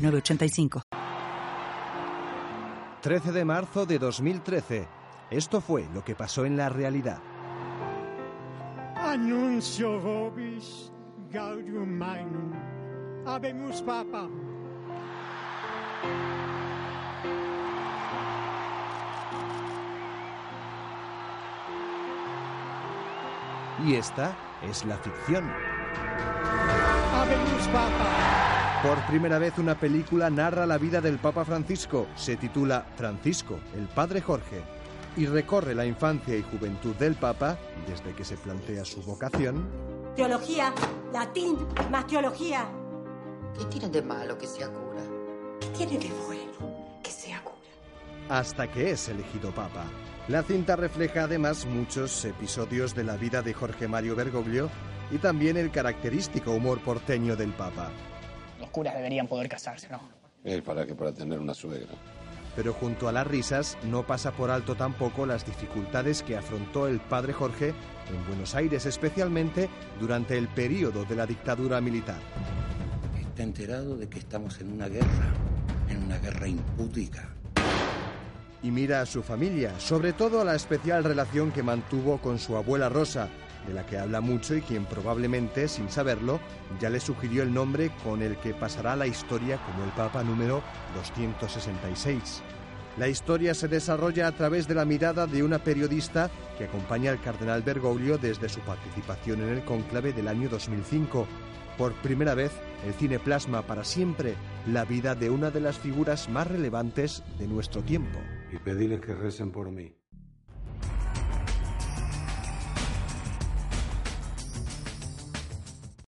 985. 13 de marzo de 2013. Esto fue lo que pasó en la realidad. Anuncio vobis gaudium magnum. Habemus papa. Y esta es la ficción. Habemus papa. Por primera vez una película narra la vida del Papa Francisco. Se titula Francisco, el Padre Jorge, y recorre la infancia y juventud del Papa desde que se plantea su vocación. Teología, latín, más teología. ¿Qué tiene de malo que sea cura? ¿Qué tiene de bueno que sea cura? Hasta que es elegido Papa. La cinta refleja además muchos episodios de la vida de Jorge Mario Bergoglio y también el característico humor porteño del Papa los curas deberían poder casarse, ¿no? Para que para tener una suegra. Pero junto a las risas no pasa por alto tampoco las dificultades que afrontó el padre Jorge en Buenos Aires, especialmente durante el periodo de la dictadura militar. Está enterado de que estamos en una guerra, en una guerra impúdica. Y mira a su familia, sobre todo a la especial relación que mantuvo con su abuela Rosa, de la que habla mucho y quien probablemente, sin saberlo, ya le sugirió el nombre con el que pasará la historia como el Papa número 266. La historia se desarrolla a través de la mirada de una periodista que acompaña al cardenal Bergoglio desde su participación en el cónclave del año 2005. Por primera vez, el cine plasma para siempre la vida de una de las figuras más relevantes de nuestro tiempo. Y pedirles que recen por mí.